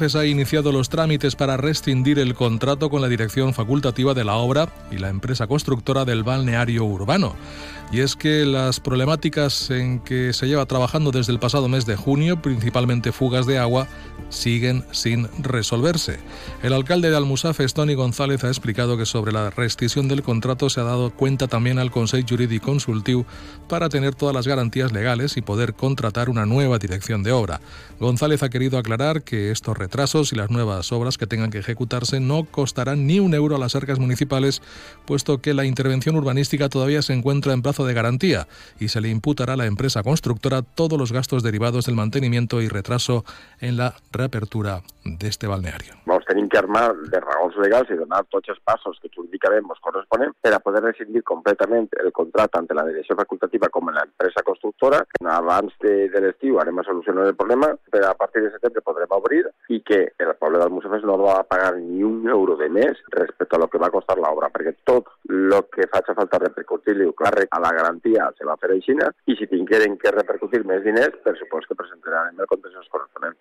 Ha iniciado los trámites para rescindir el contrato con la dirección facultativa de la obra y la empresa constructora del balneario urbano. Y es que las problemáticas en que se lleva trabajando desde el pasado mes de junio, principalmente fugas de agua, siguen sin resolverse. El alcalde de Almusaf, Tony González, ha explicado que sobre la rescisión del contrato se ha dado cuenta también al Consejo Jurídico Consultivo para tener todas las garantías legales y poder contratar una nueva dirección de obra. González ha querido aclarar que estos retrasos y las nuevas obras que tengan que ejecutarse no costarán ni un euro a las arcas municipales, puesto que la intervención urbanística todavía se encuentra en plazo de garantía y se le imputará a la empresa constructora todos los gastos derivados del mantenimiento y retraso en la reapertura de este balneario. Vamos, tenim que armar de raons legals i donar tots els passos que jurídicament ens corresponen per a poder rescindir completament el contracte ante la direcció facultativa com en l'empresa constructora. Abans de, de l'estiu anem a solucionar el problema, però a partir de setembre podrem obrir i que el poble del Musefes no va pagar ni un euro de més respecte a lo que va costar l'obra, perquè tot el que faci falta repercutir-li càrrec a la garantia se va fer així i si tingueren que repercutir més diners, per supost que presentaran el contenciós corresponent.